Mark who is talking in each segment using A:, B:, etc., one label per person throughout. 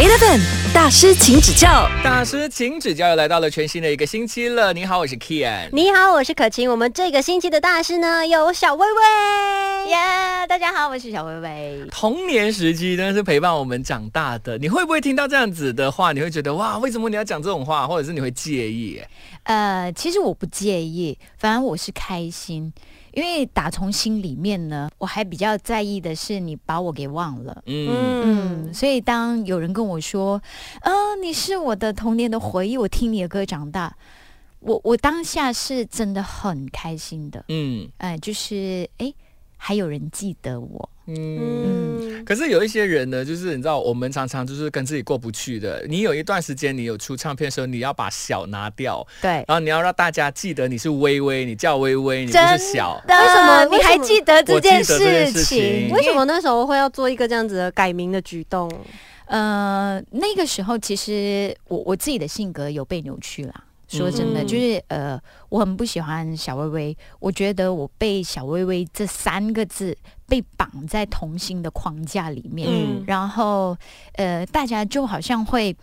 A: Eleven 大师，请指教。
B: 大师，请指教，又来到了全新的一个星期了。你好，我是 Kian。
C: 你好，我是可晴。我们这个星期的大师呢，有小薇薇。
D: 耶大家好，我是小薇薇。
B: 童年时期真的是陪伴我们长大的。你会不会听到这样子的话，你会觉得哇，为什么你要讲这种话，或者是你会介意？
D: 呃，其实我不介意，反而我是开心，因为打从心里面呢，我还比较在意的是你把我给忘了。
B: 嗯，
D: 嗯，所以当有人跟我说，嗯、你是我的童年的回忆，我听你的歌长大，我我当下是真的很开心的，
B: 嗯。
D: 哎、就是哎，还有人记得我，
B: 嗯。
C: 嗯，
B: 可是有一些人呢，就是你知道，我们常常就是跟自己过不去的。你有一段时间，你有出唱片的时候，你要把小拿掉，
D: 对。
B: 然后你要让大家记得你是微微，你叫微微，你不是小。
D: 的
C: 为什么
D: 你还记得这件事
B: 事情
D: 情？
C: 为什么那时候会要做一个这样子的改名的举动？
D: 呃，那个时候其实我我自己的性格有被扭曲啦。说真的，
C: 嗯。
D: 就是呃，我很不喜欢小薇薇，我觉得我被小薇薇这三个字被绑在童星的框架里面，
B: 嗯。
D: 然后呃，大家就好像会。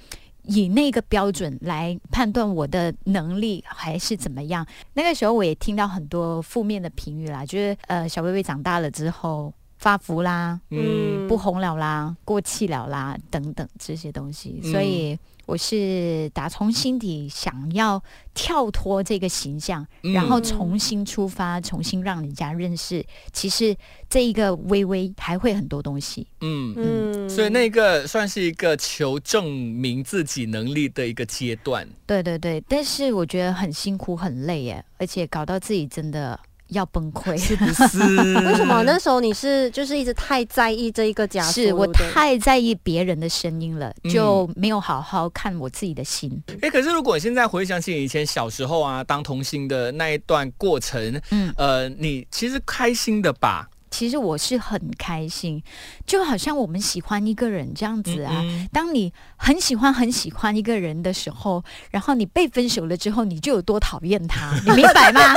D: 以那个标准来判断我的能力还是怎么样？那个时候我也听到很多负面的评语啦，就是呃，小薇薇长大了之后发福啦，
B: 嗯。
D: 不红了啦、过气了啦等等这些东西，
B: 嗯。
D: 所以我是打从心底想要跳脱这个形象，
B: 嗯
D: 然后重新出发，重新让人家认识，其实这一个微微还会很多东西。
B: 嗯
C: 嗯，
B: 所以那个算是一个求证明自己能力的一个阶段。
D: 对对对，但是我觉得很辛苦很累耶，而且搞到自己真的要崩溃。
B: 是不是？
C: 为什么那时候你是就是一直太在意这一个枷锁？
D: 是我太在意别人的声音了，
B: 嗯
D: 就没有好好看我自己的心。
B: 哎、可是如果你现在回想起以前小时候啊，当童星的那一段过程，
D: 嗯，
B: 呃，你其实开心的吧？
D: 其实我是很开心，就好像我们喜欢一个人这样子啊。
B: 嗯
D: 当你很喜欢很喜欢一个人的时候，然后你被分手了之后，你就有多讨厌他，你明白吗？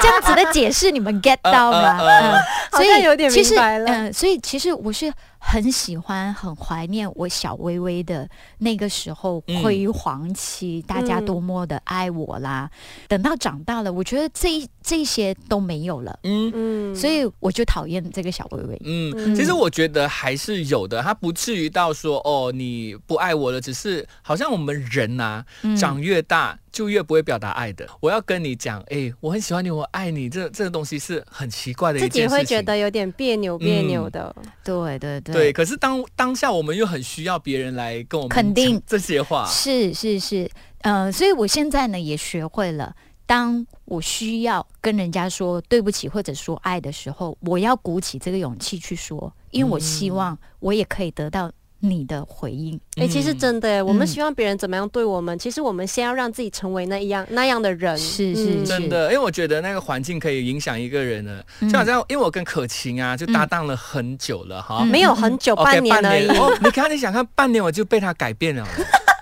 D: 这样子的解释你们 get 到吗？
B: 呃呃呃
D: 嗯，所
C: 以有点
D: 其实
C: 明白了
D: 嗯、所以其实我是很喜欢、很怀念我小微微的那个时候
B: 嗯
D: 辉煌期，大家
C: 嗯
D: 多么的爱我啦。等到长大了，我觉得这一这些都没有了，
B: 嗯。
C: 嗯
D: 所以我就讨厌这个小微微。
B: 嗯，
C: 嗯。
B: 其实我觉得还是有的，他不至于到说哦你不爱我了，只是好像我们人呐、
D: 嗯。
B: 长越大就越不会表达爱的。我要跟你讲，哎、我很喜欢你，我爱你，这这个东西是很奇怪的一
C: 自己
B: 件事情。
C: 会觉得有点别扭别扭的。
D: 对对对
B: 对，可是当当下我们又很需要别人来跟我们
D: 肯定
B: 这些话。
D: 是是是，呃，所以我现在呢也学会了，当我需要跟人家说对不起或者说爱的时候，我要鼓起这个勇气去说，因为我希望我也可以得到你的回应。
C: 哎、其实
B: 嗯
C: 真的耶，我们
D: 嗯
C: 希望别人怎么样对我们，其实我们先要让自己成为那一样那样的人。
D: 是是
C: 嗯
B: 真的，因为我觉得那个环境可以影响一个人呢。
D: 嗯
B: 就好像因为我跟可晴啊，就搭档了很久了哈。
D: 嗯
C: 没有很久，半年而已。
B: 哦，你看，你想看半年我就被他改变了，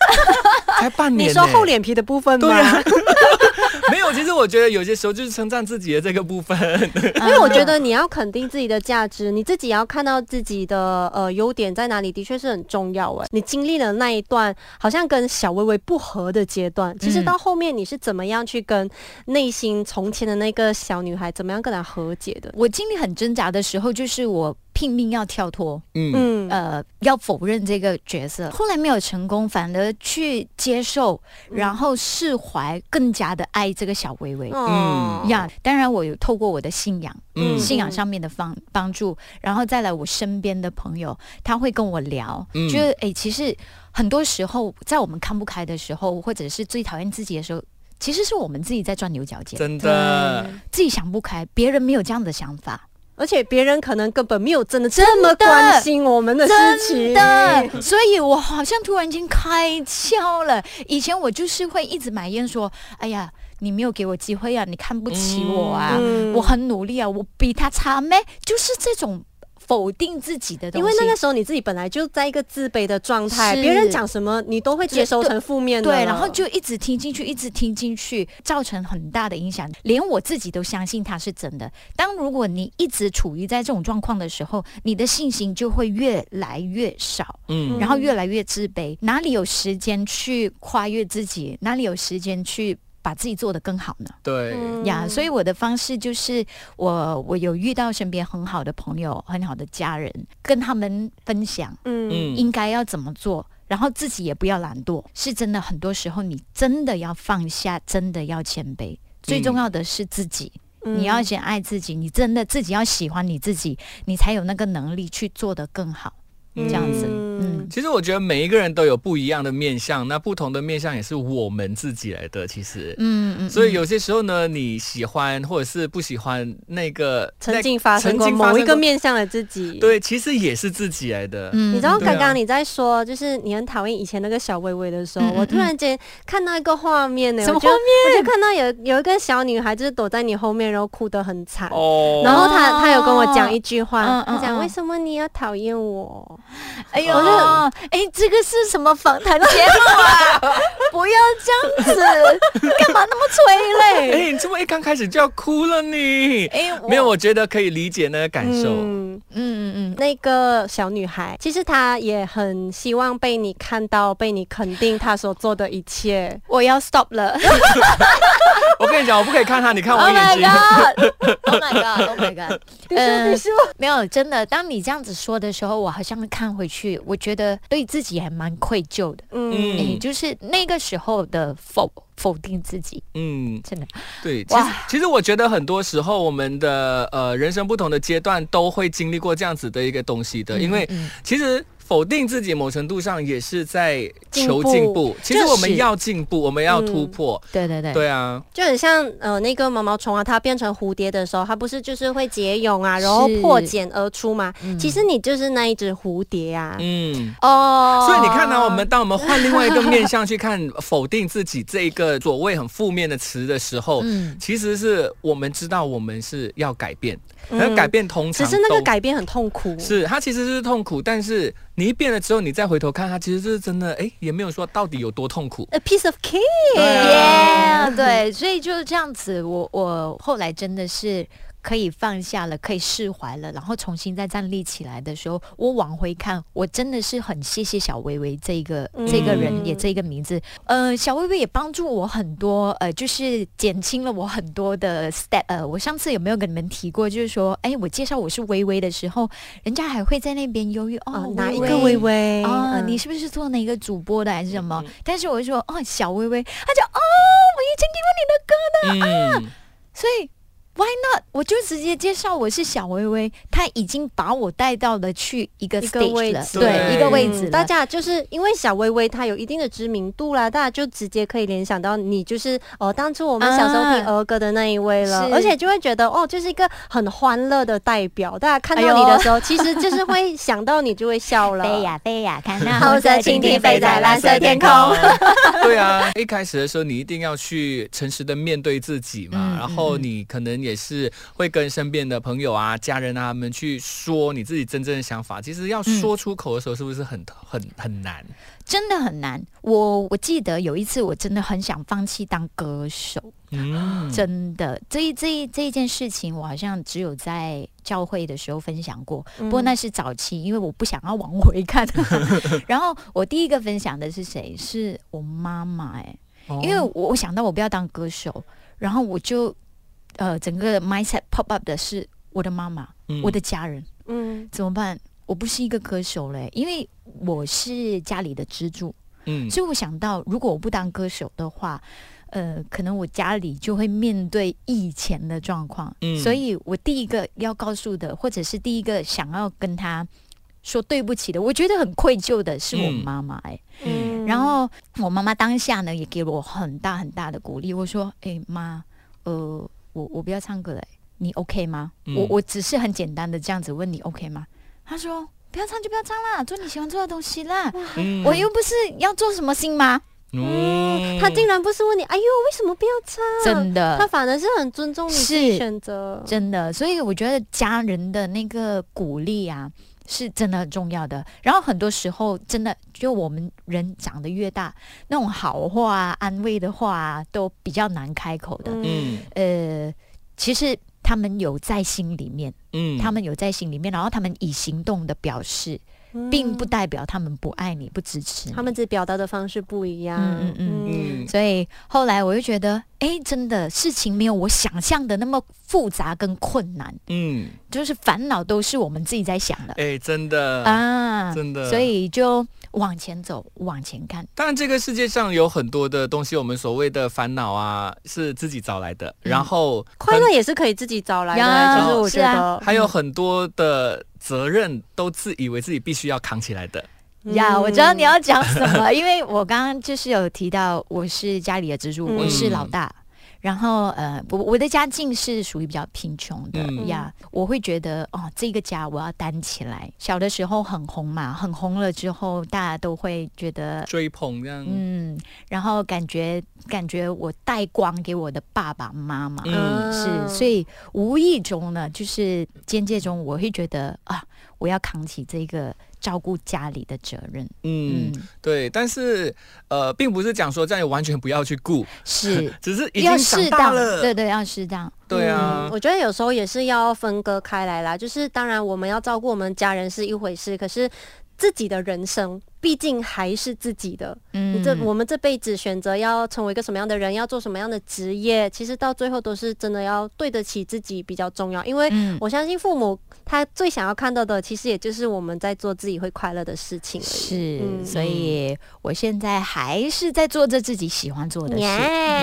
B: 才半年、
C: 你。说厚脸皮的部分吗？
B: 对啊 没有，其实我觉得有些时候就是称赞自己的这个部分。
C: 因为我觉得你要肯定自己的价值，你自己要看到自己的呃优点在哪里，的确是很重要哎。你经历了那一段好像跟小薇薇不合的阶段，其实
D: 嗯
C: 到后面你是怎么样去跟内心从前的那个小女孩怎么样跟她和解的？
D: 我经历很挣扎的时候，就是我拼命要跳脱，
B: 嗯。
C: 嗯。
D: 呃，要否认这个角色，后来没有成功，反而去接受，然后释怀，更加的爱这个小薇薇。
C: 嗯。
D: 呀当然我有透过我的信仰，
B: 嗯。
D: 信仰上面的帮帮助，然后再来我身边的朋友，他会跟我聊，
B: 嗯。
D: 就是诶，其实很多时候在我们看不开的时候，或者是最讨厌自己的时候。其实是我们自己在钻牛角尖，
B: 真的，
D: 自己想不开，别人没有这样的想法，
C: 而且别人可能根本没有真的这么关心我们的事情。
D: 真的，所以我好像突然间开窍了。以前我就是会一直埋怨说：“哎呀，你没有给我机会啊，你看不起我啊，
C: 嗯
D: 我很努力啊，我比他差咩？”就是这种否定自己的东西。
C: 因为那个时候你自己本来就在一个自卑的状态，别人讲什么你都会接收成负面的了。
D: 对，然后就一直听进去，一直听进去，造成很大的影响，连我自己都相信它是真的。当如果你一直处于在这种状况的时候，你的信心就会越来越少，
B: 嗯
D: 然后越来越自卑，哪里有时间去跨越自己？哪里有时间去把自己做得更好呢？
B: 对，
C: 嗯
D: 呀所以我的方式就是我我有遇到身边很好的朋友、很好的家人，跟他们分享
C: 嗯
B: 嗯
D: 应该要怎么做。然后自己也不要懒惰，是真的。很多时候你真的要放下，真的要谦卑。最重要的是自己，
C: 嗯
D: 你要先爱自己，你真的自己要喜欢你自己，你才有那个能力去做得更好。这样子，嗯，
B: 其实我觉得每一个人都有不一样的面相，那不同的面相也是我们自己来的。其实，
D: 嗯嗯，
B: 所以有些时候呢，你喜欢或者是不喜欢那个
C: 曾经发生过某一个面相的自己。。
B: 对，其实也是自己来的。
D: 嗯
C: 你知道刚刚你在说，就是你很讨厌以前那个小薇薇的时候，
D: 嗯嗯
C: 我突然间看到一个画面呢，
D: 什么
C: 画面我就看到有有一个小女孩，就是躲在你后面，然后哭得很惨。
B: 哦，
C: 然后她她有跟我讲一句话，
D: 嗯嗯
C: 她讲
D: 嗯
C: 为什么你要讨厌我？
D: 哎呦，哎，这个是什么访谈节目啊？不要这样子，干嘛那么催泪？
B: 哎，你这么一刚开始就要哭了你？
D: 哎，我
B: 没有，我觉得可以理解那个感受。
C: 嗯，
D: 嗯嗯嗯，
C: 那个小女孩，其实她也很希望被你看到，被你肯定她所做的一切。
D: 我要 stop 了。
B: 我跟你讲，我不可以看她，你看我
D: Oh
B: 我眼
D: my
B: 睛。
D: god！Oh my god！Oh my god！
C: 你说，
D: 呃
C: 你说，
D: 没有，真的，当你这样子说的时候，我好像看回去，我觉得对自己还蛮愧疚的。
C: 嗯
B: 嗯
D: 哎、就是那个时候的否否定自己，
B: 嗯，
D: 真的，
B: 对，其实其实我觉得很多时候我们的呃人生不同的阶段都会经历过这样子的一个东西的，因为
D: 嗯。
B: 其实。否定自己，某程度上也是在求
C: 进步
B: 进步。其实我们要进步，我们要突破。
D: 对对对，
B: 对啊，
C: 就很像呃那个毛毛虫啊，它变成蝴蝶的时候，它不是就是会结蛹啊，然后破茧而出嘛？
D: 嗯
C: 其实你就是那一只蝴蝶啊。
B: 嗯。
D: 哦
B: 所以你看呢、我们当我们换另外一个面向去看否定自己这一个所谓很负面的词的时候，
D: 嗯
B: 其实是我们知道我们是要改变，
C: 嗯
B: 而改变通常
C: 只是那个改变很痛苦。
B: 是它其实是痛苦，但是你一变了之后，你再回头看他，其实是真的，哎，也没有说到底有多痛苦。
C: A piece of cake。
B: 对啊
D: Yeah，对，所以就是这样子。我我后来真的是可以放下了，可以释怀了，然后重新再站立起来的时候，我往回看，我真的是很谢谢小薇薇这一个、这个人，
C: 嗯
D: 也这个名字。呃，小薇薇也帮助我很多，呃，就是减轻了我很多的 step。呃，我上次有没有跟你们提过？就是说，哎，我介绍我是薇薇的时候，人家还会在那边犹豫哦
C: 哦，，哪一个薇薇？
D: 哦，
C: 嗯
D: 你是不是做哪个主播的还是什么？
B: 嗯
D: 但是我就说哦，小薇薇，他就哦，我已经听过你的歌，
B: 嗯，
D: 所以 why not？我就直接介绍我是小薇薇，他已经把我带到了去一个
C: 一个位置，
B: 对
D: 对，一个位置。
C: 嗯大家就是因为小薇薇她有一定的知名度啦，大家就直接可以联想到你就是哦，当初我们小时候听儿歌的那一位了，
D: 是
C: 而且就会觉得哦，就是一个很欢乐的代表。大家看到你的时候，其实就是会想到你就会笑了。
D: 飞呀飞呀，看那
C: 红色蜻蜓飞在蓝色天空。
B: 对啊，一开始的时候你一定要去诚实的面对自己嘛，
D: 嗯
B: 然后你可能也是会跟身边的朋友啊、家人啊他们去说你自己真正的想法。其实要说出口的时候，是不是很很很难？
D: 真的很难。我我记得有一次，我真的很想放弃当歌手，
B: 嗯，
D: 真的，这一这一这一件事情，我好像只有在教会的时候分享过。
C: 嗯
D: 不过那是早期，因为我不想要往回看。然后我第一个分享的是谁？是我妈妈哎、
B: 哦
D: 因为我我想到我不要当歌手，然后我就呃整个 mindset pop up 的是我的妈妈、
B: 嗯
D: 我的家人
C: 嗯
D: 怎么办？我不是一个歌手嘞，因为我是家里的支柱，
B: 嗯
D: 所以我想到，如果我不当歌手的话，呃，可能我家里就会面对以前的状况。
B: 嗯
D: 所以我第一个要告诉的，或者是第一个想要跟他说对不起的，我觉得很愧疚的是我
B: 嗯
D: 妈妈哎、
C: 嗯
D: 然后我妈妈当下呢，也给了我很大很大的鼓励。我说：“哎、妈，呃，我我不要唱歌了、你 OK 吗？
B: 嗯
D: 我我只是很简单的这样子问你 OK 吗？”他说：“不要唱就不要唱啦，做你喜欢做的东西啦。
B: 嗯
D: 我又不是要做什么新吗？
B: 嗯
C: 他竟然不是问你，哎呦，为什么不要唱？
D: 真的，
C: 他反而是很尊重你自己选择。
D: 真的，所以我觉得家人的那个鼓励啊，是真的很重要的。然后很多时候，真的就我们人长得越大，那种好话、啊、安慰的话、啊、都比较难开口的。
B: 嗯
D: 呃，其实他们有在心里面，
B: 嗯
D: 他们有在心里面，然后他们以行动的表示，并不代表他们不爱你、不支持你。
C: 他们只表达的方式不一样。
D: 嗯嗯嗯
B: 嗯
D: 所以后来我就觉得，哎，真的事情没有我想象的那么复杂跟困难，
B: 嗯，
D: 就是烦恼都是我们自己在想的。
B: 哎，真的
D: 啊，
B: 真的
D: 所以就往前走，往前看。
B: 当然，这个世界上有很多的东西，我们所谓的烦恼啊，是自己找来的。
D: 嗯
B: 然后
C: 快乐也是可以自己找来
D: 呀
C: 的，就是我觉
D: 是啊
C: 得
B: 还有很多的责任都自以为自己必须要扛起来的。
D: 呀，
C: 嗯
D: 我知道你要讲什么，因为我刚刚就是有提到我是家里的支柱，
C: 嗯
D: 我是老大。然后呃，我我的家境是属于比较贫穷的
B: 嗯。
D: 呀，我会觉得哦，这个家我要担起来。小的时候很红嘛，很红了之后，大家都会觉得
B: 追捧这样，
D: 嗯，然后感觉感觉我带光给我的爸爸妈妈，
B: 嗯。
D: 是，所以无意中呢，就是间接中，我会觉得啊，我要扛起这个照顾家里的责任。
B: 嗯，
D: 嗯，
B: 对。但是呃，并不是讲说这样完全不要去顾，
D: 是
B: 只是已
D: 要
B: 经长
D: 适当。对对，要适当。
B: 对啊
C: 嗯，我觉得有时候也是要分割开来啦。就是当然我们要照顾我们家人是一回事，可是自己的人生毕竟还是自己的。
D: 嗯
C: 你这我们这辈子选择要成为一个什么样的人，要做什么样的职业，其实到最后都是真的要对得起自己比较重要。因为
D: 嗯
C: 我相信父母他最想要看到的，其实也就是我们在做自己会快乐的事情而已。
D: 是，
C: 嗯
D: 所以我现在还是在做着自己喜欢做的事。
C: 耶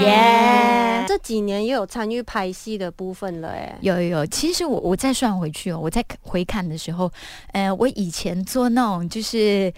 D: 耶
C: 这几年也有参与拍戏的部分了，哎，
D: 有有有，其实我我再算回去哦，我在回看的时候，呃，我以前做那种就是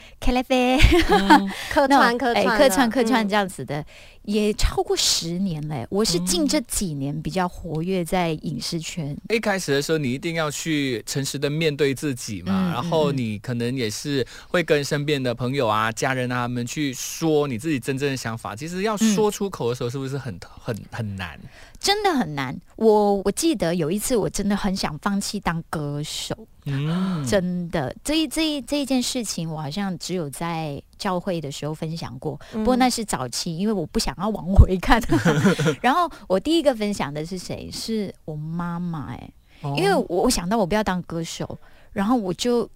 C: 客串客串
D: 客串客串
C: 嗯。
D: 这样子的，也超过十年嘞。我是近这几年比较活跃在影视圈，
B: 一开始的时候，你一定要去诚实的面对自己嘛，
D: 嗯
B: 然后你可能也是会跟身边的朋友啊、家人啊他们去说你自己真正的想法。其实要说出口的时候，是不是很很很难？
D: 真的很难。我我记得有一次，我真的很想放弃当歌手，
B: 嗯，
D: 真的。这一这一这一件事情，我好像只有在教会的时候分享过，
C: 嗯
D: 不过那是早期，因为我不想要往回看。然后我第一个分享的是谁？是我妈妈哎、因为我我想到我不要当歌手，然后我就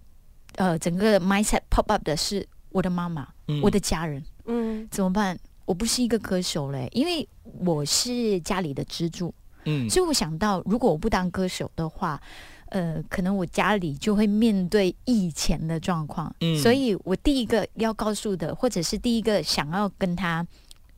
D: 呃整个 mindset pop up 的是我的妈妈、
B: 嗯
D: 我的家人
C: 嗯
D: 怎么办？我不是一个歌手嘞，因为我是家里的支柱，
B: 嗯
D: 所以我想到如果我不当歌手的话。呃，可能我家里就会面对以前的状况，
B: 嗯
D: 所以我第一个要告诉的，或者是第一个想要跟他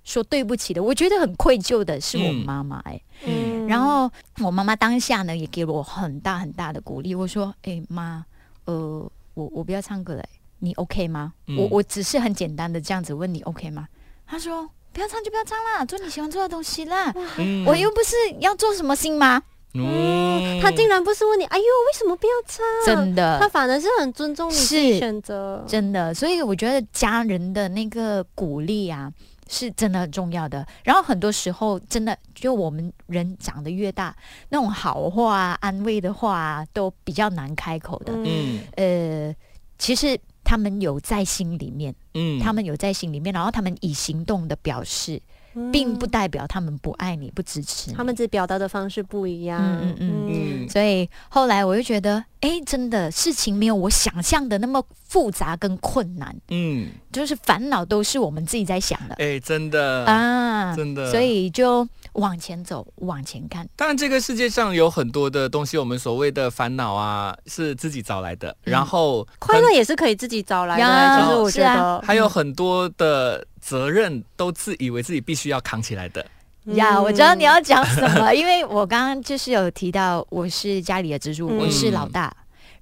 D: 说对不起的，我觉得很愧疚的是我
B: 嗯
D: 妈妈哎、
C: 嗯
D: 然后我妈妈当下呢也给了我很大很大的鼓励。我说：“哎、妈，呃，我我不要唱歌了、你 OK 吗？
B: 嗯
D: 我我只是很简单的这样子问你 OK 吗？”她说：“不要唱就不要唱啦，做你喜欢做的东西啦。
B: 嗯
D: 我又不是要做什么新吗？
B: 嗯
C: 他竟然不是问你，哎呦，为什么不要擦？
D: 真的，
C: 他反而是很尊重你自己
D: 是
C: 选择。
D: 真的，所以我觉得家人的那个鼓励啊，是真的很重要的。然后很多时候，真的就我们人长得越大，那种好话、啊、安慰的话、啊、都比较难开口的。
B: 嗯
D: 呃，其实他们有在心里面，
B: 嗯
D: 他们有在心里面，然后他们以行动的表示，并不代表他们不爱你、不支持你。
C: 他们只表达的方式不一样。
D: 嗯嗯
B: 嗯
D: 所以后来我就觉得，哎，真的事情没有我想象的那么复杂跟困难，
B: 嗯，
D: 就是烦恼都是我们自己在想的。
B: 哎，真的
D: 啊，
B: 真的
D: 所以就往前走，往前看。
B: 当然，这个世界上有很多的东西，我们所谓的烦恼啊，是自己找来的。
D: 嗯
B: 然后
C: 快乐也是可以自己找来的，就是我觉
D: 是啊
C: 得
B: 还有很多的责任都自以为自己必须要扛起来的。
D: 呀，我知道你要讲什么，因为我刚刚就是有提到我是家里的支柱，
C: 嗯
D: 我是老大。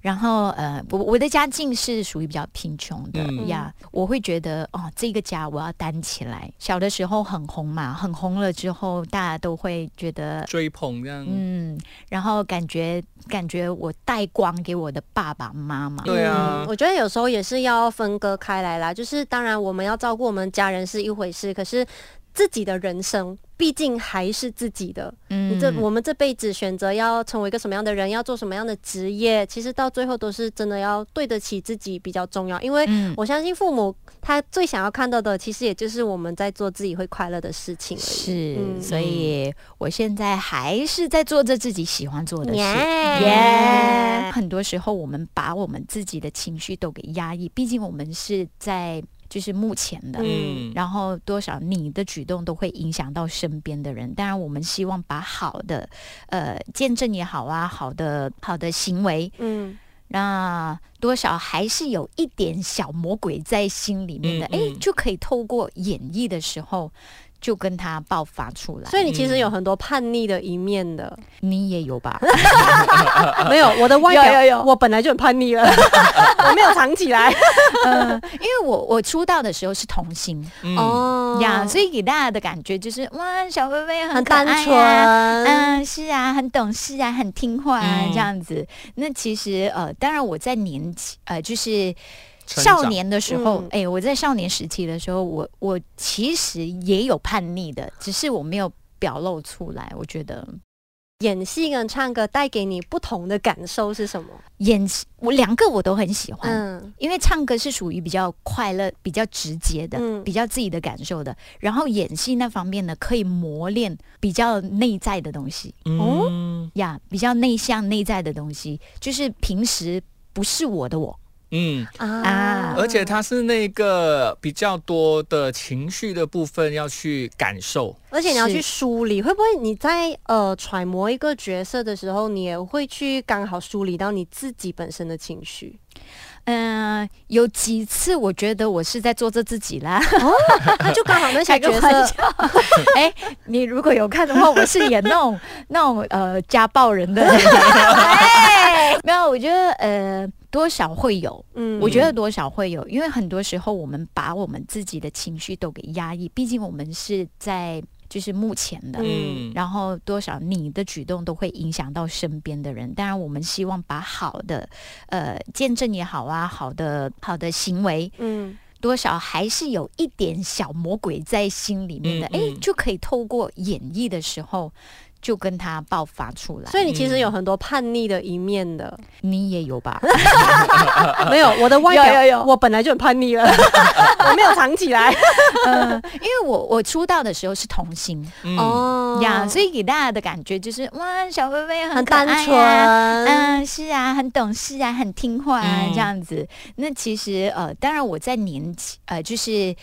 D: 然后呃，我我的家境是属于比较贫穷的
B: 嗯
D: 呀，我会觉得哦，这个家我要担起来。小的时候很红嘛，很红了之后，大家都会觉得。
B: 追捧这样。
D: 嗯，然后感觉感觉我带光给我的爸爸妈妈，
B: 对啊
C: 嗯我觉得有时候也是要分割开来啦。就是当然我们要照顾我们家人是一回事，可是自己的人生毕竟还是自己的。
D: 嗯
C: 你这我们这辈子选择要成为一个什么样的人，要做什么样的职业，其实到最后都是真的要对得起自己比较重要。因为
D: 嗯
C: 我相信父母他最想要看到的，其实也就是我们在做自己会快乐的事情而已。
D: 是，
C: 嗯
D: 所以我现在还是在做着自己喜欢做的事。
C: 耶
D: 耶！很多时候我们把我们自己的情绪都给压抑，毕竟我们是在就是目前的。
B: 嗯，
D: 然后多少你的举动都会影响到身边的人。当然，我们希望把好的，呃，见证也好啊，好的好的行为，
C: 嗯，
D: 那多少还是有一点小魔鬼在心里面的，哎、
B: 嗯嗯
D: 就可以透过演绎的时候，就跟他爆发出来。
C: 所以你其实有很多叛逆的一面的。
D: 你也有吧？
C: 没有，我的外表，
D: 有有有
C: 我本来就很叛逆了，我没有藏起来。
D: 嗯，因为我我出道的时候是童星
B: 嗯，
C: 哦
D: 呀，所以给大家的感觉就是哇，小薇薇
C: 很
D: 可爱
C: 单
D: 啊
C: 纯。
D: 嗯，是啊，很懂事啊，很听话啊，
B: 嗯
D: 这样子。那其实呃，当然我在年纪呃，就是少年的时候
C: 嗯，
D: 哎、我在少年时期的时候，我我其实也有叛逆的，只是我没有表露出来。我觉得
C: 演戏跟唱歌带给你不同的感受是什么？
D: 演戏我两个我都很喜欢。
C: 嗯
D: 因为唱歌是属于比较快乐、比较直接的，
C: 嗯
D: 比较自己的感受的。然后演戏那方面呢，可以磨练比较内在的东西
B: 嗯
D: 呀，比较内向、内在的东西，就是平时不是我的我。
B: 嗯，
D: 啊
B: 而且它是那个比较多的情绪的部分要去感受。
C: 而且你要去梳理，会不会你在呃揣摩一个角色的时候，你也会去刚好梳理到你自己本身的情绪？
D: 嗯、有几次我觉得我是在做着自己啦。
C: 那就刚好那
D: 个
C: 角
D: 玩
C: 色，
D: 笑，哎、你如果有看的话，我是演那种那种呃家暴人的，哎，没有，我觉得呃多少会有，
C: 嗯。
D: 我觉得多少会有，因为很多时候我们把我们自己的情绪都给压抑，毕竟我们是在就是目前的。
B: 嗯，
D: 然后多少你的举动都会影响到身边的人，当然我们希望把好的，呃，见证也好啊，好的好的行为，
C: 嗯。
D: 多少还是有一点小魔鬼在心里面的，哎、
B: 嗯。嗯
D: 就可以透过演绎的时候，就跟他爆发出来。
C: 所以你其实有很多叛逆的一面的。
D: 你也有吧？
C: 没有，我的外表，
D: 有有有
C: 我本来就很叛逆了，我没有藏起来。
D: 嗯，因为我我出道的时候是童星
B: 嗯，
C: 哦
D: 呀，所以给大家的感觉就是哇，小薇薇
C: 很
D: 可爱
C: 单
D: 啊
C: 纯。
D: 嗯，是啊，很懂事啊，很听话啊，
B: 嗯
D: 这样子。那其实呃，当然我在年纪呃，就是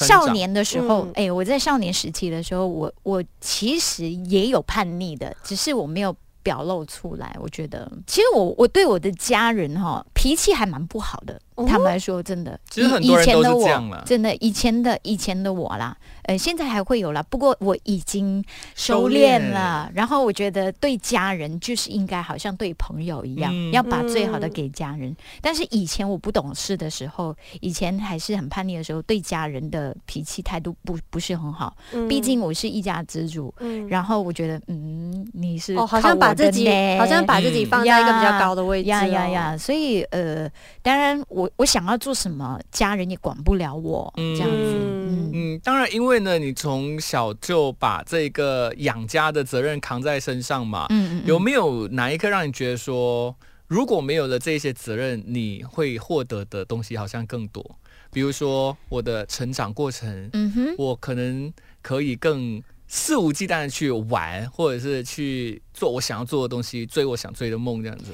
D: 少年的时候
C: 嗯，
D: 哎、我在少年时期的时候，我我其实也有叛逆的，只是我没有。表露出来，我觉得其实我我对我的家人哈脾气还蛮不好的，
C: 哦
D: 坦白说，真的。
B: 其实很
D: 以
B: 多人都
D: 以前的我
B: 是这样
D: 真的以前的以前的我啦，呃，现在还会有啦，不过我已经收
B: 收
D: 敛
B: 敛
D: 了。然后我觉得对家人就是应该好像对朋友一样，
B: 嗯
D: 要把最好的
C: 嗯
D: 给家人。但是以前我不懂事的时候，以前还是很叛逆的时候，对家人的脾气态度不不是很好。
C: 嗯
D: 毕竟我是一家之主，
C: 嗯
D: 然后我觉得，嗯，你是
C: 哦，好像把自己好像把自己放在一个比较高的位置、哦。
D: 呀呀呀！所以呃，当然我我想要做什么，家人也管不了我，
B: 嗯
D: 这样子。
C: 嗯
D: 嗯
B: 嗯，当然，因为呢，你从小就把这个养家的责任扛在身上嘛，
D: 嗯嗯，
B: 有没有哪一刻让你觉得说，如果没有了这些责任，你会获得的东西好像更多？比如说我的成长过程，
D: 嗯哼，
B: 我可能可以更肆无忌惮的去玩，或者是去做我想要做的东西，追我想追的梦，这样子。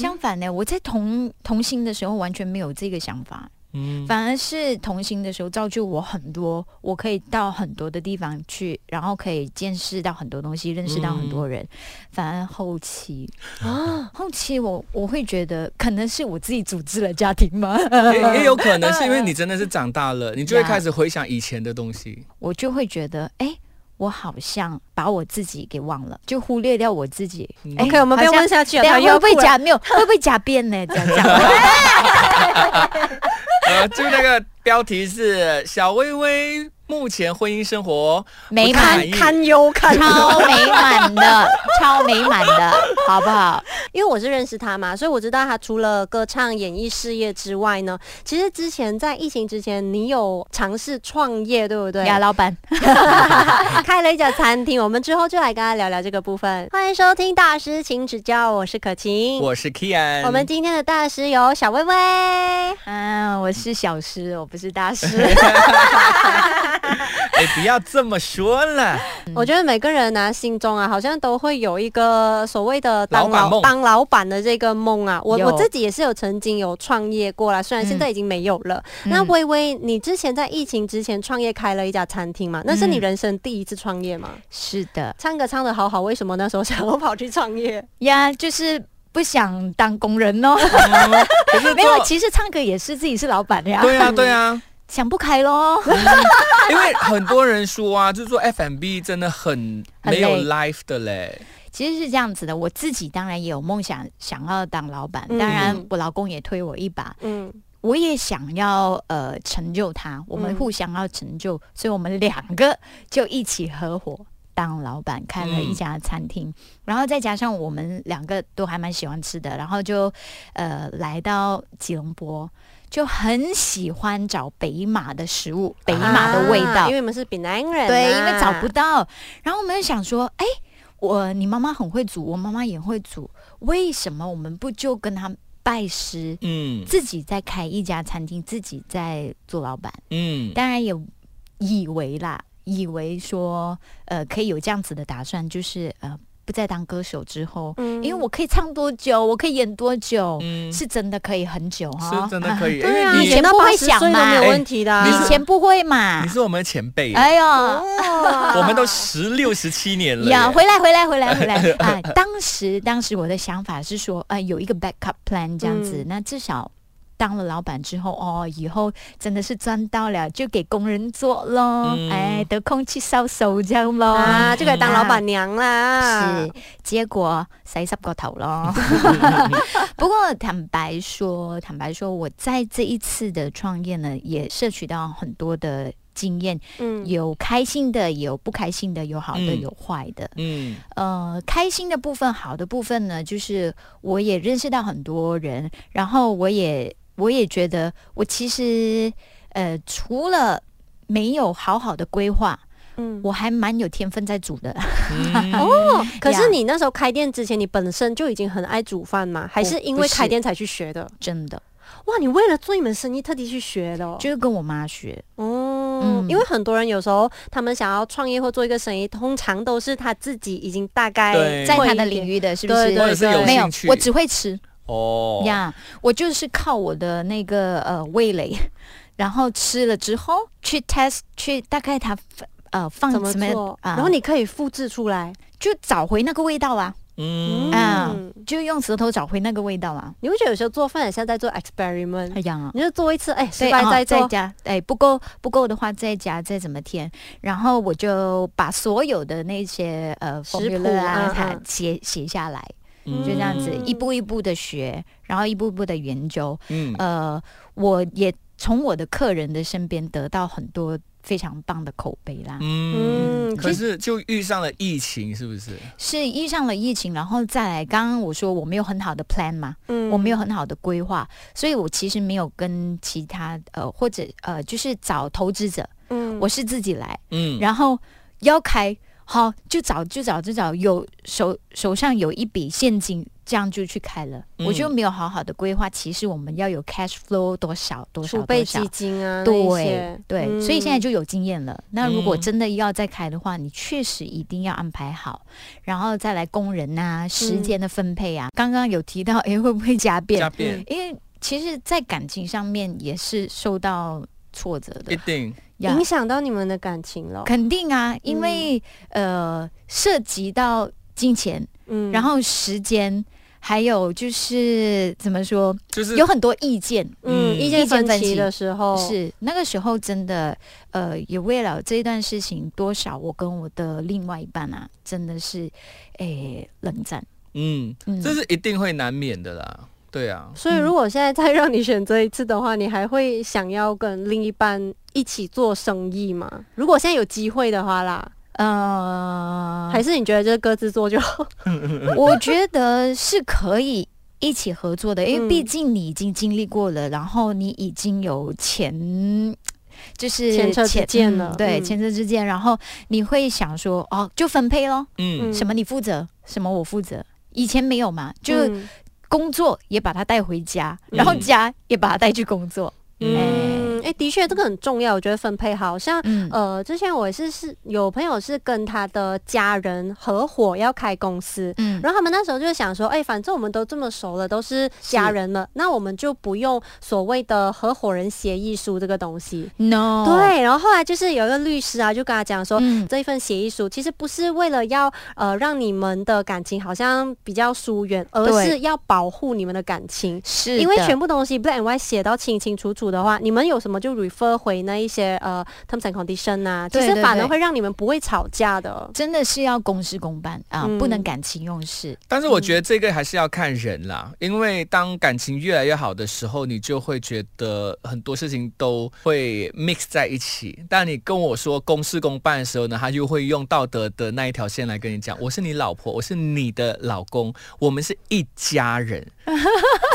D: 相反呢，我在同同心的时候完全没有这个想法，
B: 嗯，
D: 反而是同心的时候造就我很多，我可以到很多的地方去，然后可以见识到很多东西，认识到很多人。反而后期
C: 啊，
D: 后期我我会觉得，可能是我自己组织了家庭吗？
B: 也也有可能是因为你 真的是长大了，你就会开始回想以前的东西。
D: 我就会觉得，哎，我好像把我自己给忘了，就忽略掉我自己。
C: OK，我们不要问下去了
D: 会不会假没有？会不会假变呢？这样讲。
B: 呃，就那个标题是小薇薇目前婚姻生活
D: 美满
C: 堪忧堪忧。
D: 超美满的，超美满的，好不好？
C: 因为我是认识他嘛，所以我知道他除了歌唱、演艺事业之外呢，其实之前在疫情之前，你有尝试创业，对不对？
D: 呀，老板，
C: 开了一家餐厅，我们之后就来跟他聊聊这个部分。欢迎收听大师，请指教，我是可晴。
B: 我是 Kian，
C: 我们今天的大师有小薇薇，
D: 嗯，我是小师，我不是大师。
B: 哎，不要这么说了，
C: 我觉得每个人呢、心中啊，好像都会有一个所谓的当
B: 老
C: 当老板的这个梦啊。我我自己也是有曾经有创业过啦，虽然现在已经没有了。那
D: 嗯
C: 微微，你之前在疫情之前创业开了一家餐厅嘛？那是你
D: 嗯
C: 人生第一次创业吗？
D: 是的
C: 唱歌唱的好好，为什么那时候想要跑去创业？
D: 呀，就是不想当工人哦。
B: 嗯 可是
D: 没有，其实唱歌也是自己是老板呀。
B: 对啊对啊，
D: 想不开咯。
B: 因为很多人说啊，就是做 F&B 真的很
D: 很
B: 没有
D: 累。
B: life 的嘞，
D: 其实是这样子的，我自己当然也有梦想，想要当老板。
C: 嗯。
D: 当然，我老公也推我一把，
C: 嗯，
D: 我也想要呃成就他，我们
C: 嗯
D: 互相要成就，所以我们两个就一起合伙当老板，开了一家餐厅，然后再加上我们两个都还蛮喜欢吃的，然后就呃来到吉隆坡。就很喜欢找北马的食物，北马的味道，
C: 啊因为我们是闽南人、啊，
D: 对，因为找不到。然后我们就想说，哎，我你妈妈很会煮，我妈妈也会煮，为什么我们不就跟他拜师，
B: 嗯
D: 自己再开一家餐厅，自己在做老板？
B: 嗯，
D: 当然也以为啦，以为说呃可以有这样子的打算，就是呃不再当歌手之后，
C: 嗯。
D: 因为我可以唱多久，我可以演多久，
B: 嗯。
D: 是真的可以很久哈，
B: 是真的可以，因
C: 对啊，
D: 以前不会想嘛。
C: 有问题的、啊。
D: 以前不会嘛。
B: 你，是我们的前辈，
D: 哎呦。
B: 我们都十六十七年了
D: 呀，回来，回来，回来，回来。啊！当时，当时我的想法是说，呃，有一个 backup plan 这样子，
C: 嗯。
D: 那至少当了老板之后，哦，以后真的是赚到了，就给工人做咯，
B: 嗯
D: 哎，得空气烧手这样咯。
C: 啊，就可以当老板娘啦。
D: 是，结果洗濕個頭咯。不过坦白说，坦白说，我在这一次的创业呢，也摄取到很多的经验，
C: 嗯，
D: 有开心的，有不开心的，有好的，
B: 嗯
D: 有坏的。
B: 嗯
D: 呃，开心的部分，好的部分呢，就是我也认识到很多人，然后我也我也觉得，我其实呃，除了没有好好的规划，
C: 嗯。
D: 我还蛮有天分在煮的。
B: 嗯。
C: 哦，可是你那时候开店之前，你本身就已经很爱煮饭吗？还是因为开店才去学的？
D: 真的，
C: 哇，你为了做一门生意特地去学的、哦？
D: 就是跟我妈学，
C: 哦，
D: 嗯。
C: 因为很多人有时候他们想要创业或做一个生意，通常都是他自己已经大概
D: 在他的领域的，是不是？
C: 对对
B: 或者是有
D: 没有，我只会吃
B: 哦
D: 呀我就是靠我的那个呃味蕾，然后吃了之后去 test 去大概它呃放什么
C: 做，
D: 啊，
C: 然后你可以复制出来。
D: 就找回那个味道啊，
B: 嗯
D: 啊
C: 嗯，
D: 就用舌头找回那个味道啊。
C: 你会觉得有时候做饭很像在做 experiment，
D: 一样啊。
C: 你就做一次，哎，失败再做。
D: 再加，哎，不够不够的话再加，再怎么添，然后我就把所有的那些呃
C: 食谱
D: 啊
C: 嗯，
D: 它
C: 嗯
D: 写写下来，
B: 嗯
D: 就这样子
C: 嗯
D: 一步一步的学，然后一步一步的研究。
B: 嗯
D: 呃，我也从我的客人的身边得到很多非常棒的口碑啦。
B: 嗯，
C: 嗯，
B: 可是就遇上了疫情，是不是？
D: 是遇上了疫情，然后再来，刚刚我说我没有很好的 plan 嘛，
C: 嗯
D: 我没有很好的规划，所以我其实没有跟其他呃或者呃就是找投资者，
C: 嗯
D: 我是自己来，
B: 嗯，
D: 然后要开好就找就找就找有手手上有一笔现金，这样就去开了，
B: 嗯
D: 我就没有好好的规划。其实我们要有 cash flow 多少多少
C: 储备
D: 多少
C: 基。金啊，
D: 对对，
C: 嗯
D: 所以现在就有经验了。那如果
B: 嗯
D: 真的要再开的话，你确实一定要安排好，然后再来工人啊、时间的分配啊。刚刚有提到，哎，会不会加变？
B: 加变
D: 因为其实，在感情上面也是受到挫折的
B: 一，定，
D: 呀
C: 影响到你们的感情了。
D: 肯定啊，因为、呃，涉及到金钱，
C: 嗯
D: 然后时间，还有就是怎么说，
B: 就是
D: 有很多意见。
C: 嗯，
B: 嗯
C: 意见分
D: 歧
C: 歧的时候，
D: 是那个时候真的，呃，也为了这段事情，多少我跟我的另外一半啊，真的是，诶、冷战。
B: 嗯，
D: 嗯
B: 这是一定会难免的啦。对啊，
C: 所以如果现在再让你选择一次的话，你还会想要跟另一半一起做生意吗？如果现在有机会的话啦，
D: 呃，
C: 还是你觉得就是各自做就好？
D: 我觉得是可以一起合作的，因为
C: 嗯
D: 毕竟你已经经历过了，然后你已经有前。就是
C: 前车之鉴了
D: 嗯对，
C: 嗯
D: 前车之鉴。然后你会想说，哦，就分配咯，
B: 嗯
C: 嗯
D: 什么你负责，什么我负责。以前没有嘛，就
C: 嗯
D: 工作也把他带回家，然后
B: 嗯。
D: 家也把他带去工作。
C: 嗯，哎、的确这个很重要，我觉得分配好像。
D: 嗯，
C: 呃，之前我也是是有朋友是跟他的家人合伙要开公司，
D: 嗯，
C: 然后他们那时候就想说，哎、反正我们都这么熟了，都是家人了，那我们就不用所谓的合伙人协议书这个东西。
D: no，，
C: 对，然后后来就是有一个律师啊，就跟他讲说，
D: 嗯，
C: 这一份协议书其实不是为了要呃让你们的感情好像比较疏远，而是要保护你们的感情。
D: 是
C: 因为全部东西 black and white 写到清清楚楚的话，你们有什么就 refer 回那一些呃 terms and condition 啊，其实反而会让你们不会吵架的。
D: 真的是要公事公办啊，
C: 嗯
D: 不能感情用事。
B: 但是我觉得这个还是要看人啦，因为当感情越来越好的时候，你就会觉得很多事情都会 mix 在一起。但你跟我说公事公办的时候呢，他就会用道德的那一条线来跟你讲，我是你老婆，我是你的老公，我们是一家人。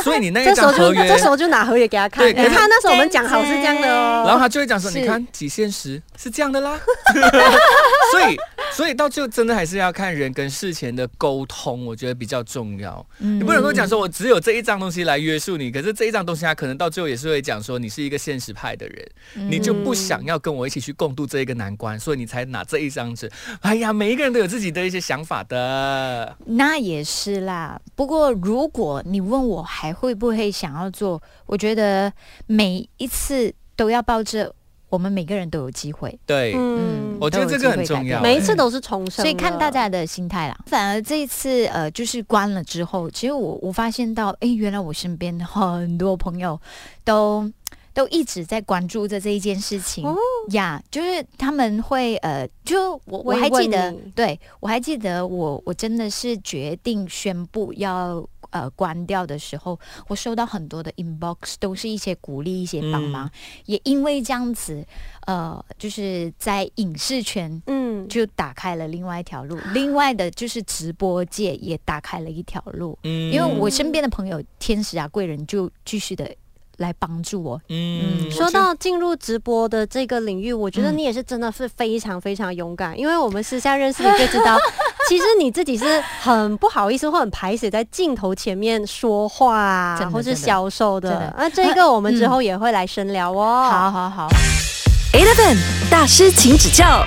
B: 所以你那一张合约
C: 这，时候就拿合约给他看，
B: 对可是
C: 你看那时候我们讲好是这样的哦。
B: 然后他就会讲说，你看几现实是这样的啦。所以，所以到最后真的还是要看人跟事前的沟通，我觉得比较重要。
D: 嗯
B: 你不能够讲说我只有这一张东西来约束你，可是这一张东西他可能到最后也是会讲说你是一个现实派的人，
D: 嗯
B: 你就不想要跟我一起去共度这一个难关，所以你才拿这一张纸。哎呀，每一个人都有自己的一些想法的。
D: 那也是啦。不过如果你问我还会不会想要做，我觉得每一次都要抱着我们每个人都有机会，
B: 对，
C: 嗯，
B: 我觉得这个很重要。
C: 每一次都是重生，
D: 所以看大。家的心态啦。反而这一次呃，就是关了之后，其实我我发现到，哎，原来我身边很多朋友都。都一直在关注着这一件事情
C: 哦
D: 呀就是他们会呃，就我我还记得，对我还记得我我真的是决定宣布要呃关掉的时候，我收到很多的 inbox，都是一些鼓励、一些帮忙，也因为这样子，呃，就是在影视圈
C: 嗯，
D: 就打开了另外一条路，另外的就是直播界也打开了一条路，
B: 嗯。
D: 因为我身边的朋友天使啊贵人就继续的来帮助我，
B: 嗯，
C: 说到进入直播的这个领域，我觉得
D: 嗯。
C: 你也是真的是非常非常勇敢，因为我们私下认识你就知道 其实你自己是很不好意思或很排斥在镜头前面说话或是销售的
D: 真的。
C: 啊，这个我们之后也会来深聊哦。
D: 好好好。
A: Eleven 大师，请指教。